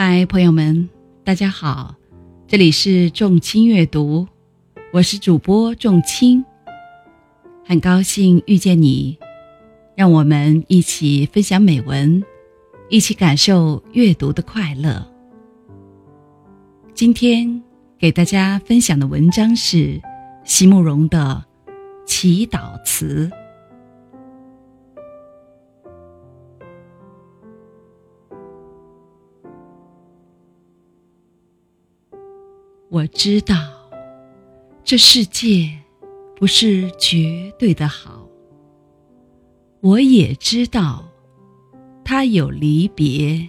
嗨，朋友们，大家好，这里是众卿阅读，我是主播众卿，很高兴遇见你，让我们一起分享美文，一起感受阅读的快乐。今天给大家分享的文章是席慕容的《祈祷词》。我知道，这世界不是绝对的好。我也知道，它有离别，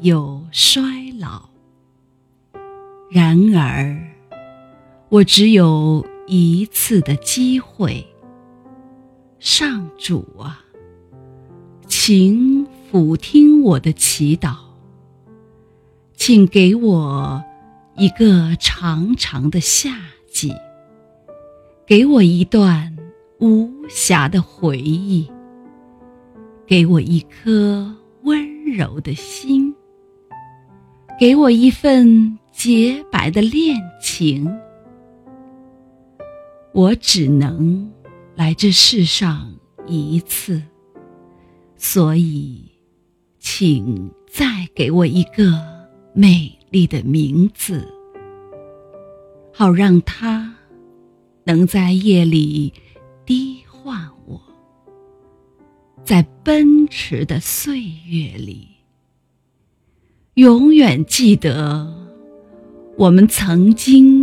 有衰老。然而，我只有一次的机会。上主啊，请俯听我的祈祷，请给我。一个长长的夏季，给我一段无暇的回忆，给我一颗温柔的心，给我一份洁白的恋情。我只能来这世上一次，所以，请再给我一个美。你的名字，好让他能在夜里低唤我，在奔驰的岁月里，永远记得我们曾经。